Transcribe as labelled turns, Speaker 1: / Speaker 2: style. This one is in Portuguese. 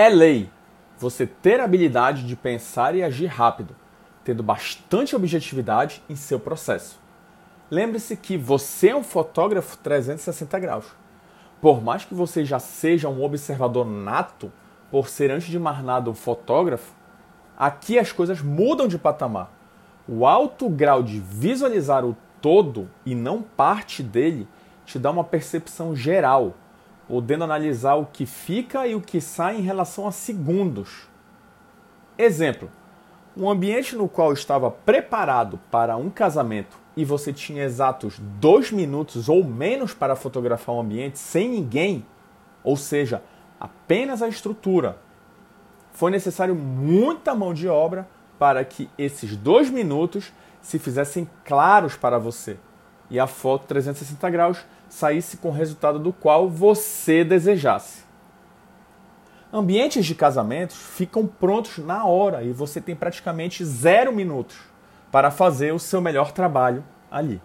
Speaker 1: É lei você ter a habilidade de pensar e agir rápido, tendo bastante objetividade em seu processo. Lembre-se que você é um fotógrafo 360 graus. Por mais que você já seja um observador nato, por ser antes de mais nada um fotógrafo, aqui as coisas mudam de patamar. O alto grau de visualizar o todo e não parte dele te dá uma percepção geral, podendo analisar o que fica e o que sai em relação a segundos. Exemplo: um ambiente no qual estava preparado para um casamento e você tinha exatos dois minutos ou menos para fotografar um ambiente sem ninguém, ou seja, apenas a estrutura, foi necessário muita mão de obra para que esses dois minutos se fizessem claros para você e a foto 360 graus saísse com o resultado do qual você desejasse. Ambientes de casamentos ficam prontos na hora e você tem praticamente zero minutos para fazer o seu melhor trabalho ali.